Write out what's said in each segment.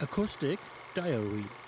Acoustic Diary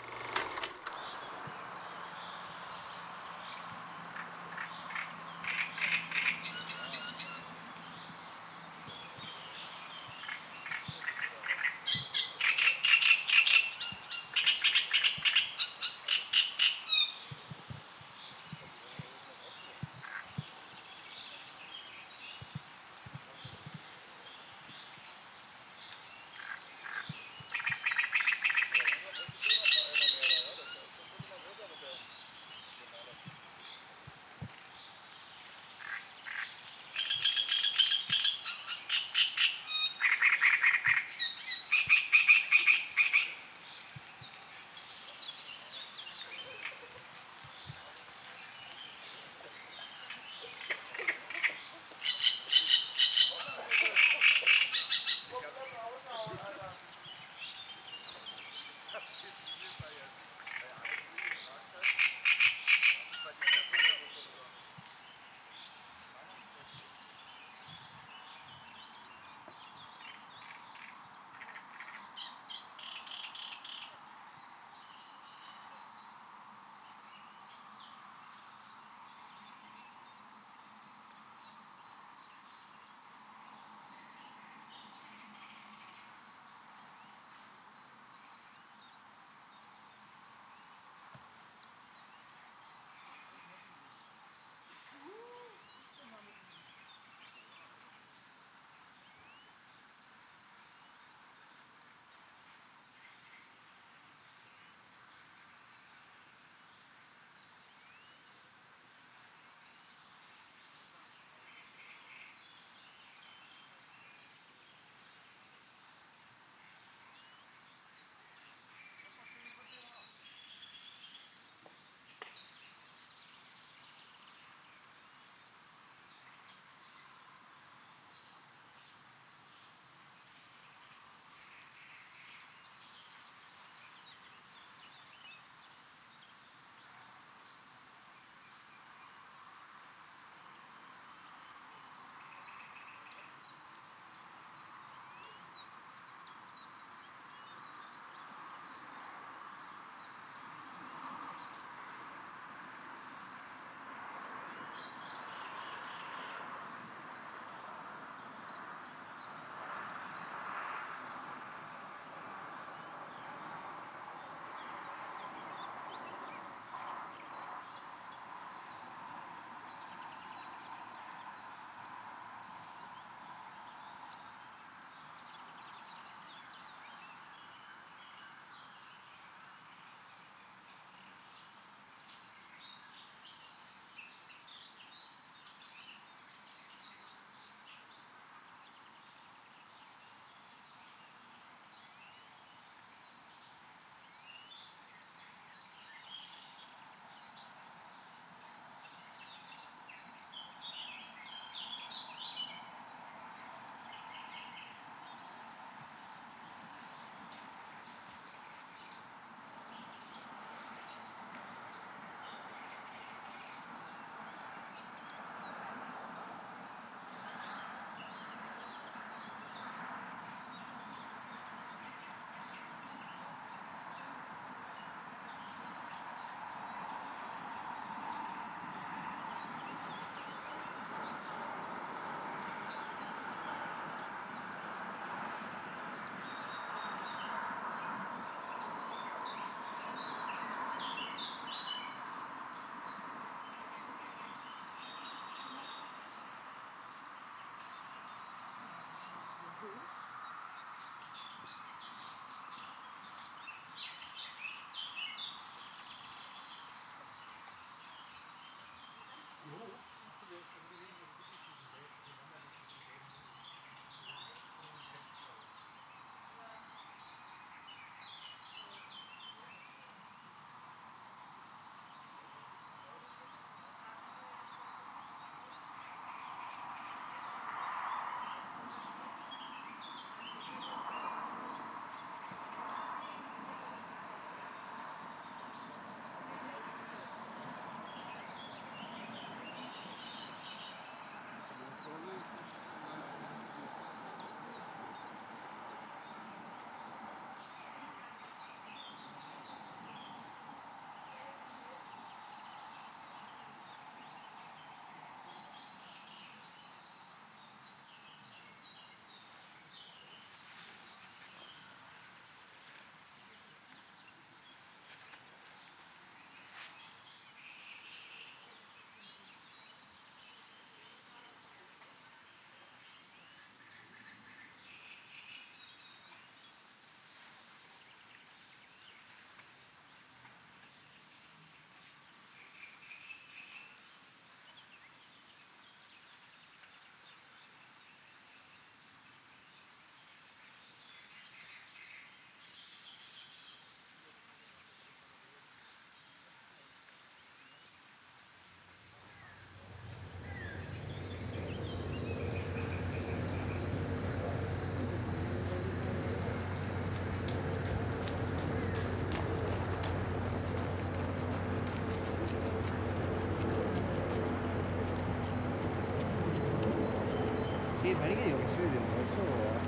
Alguien dijo que soy de un bolso.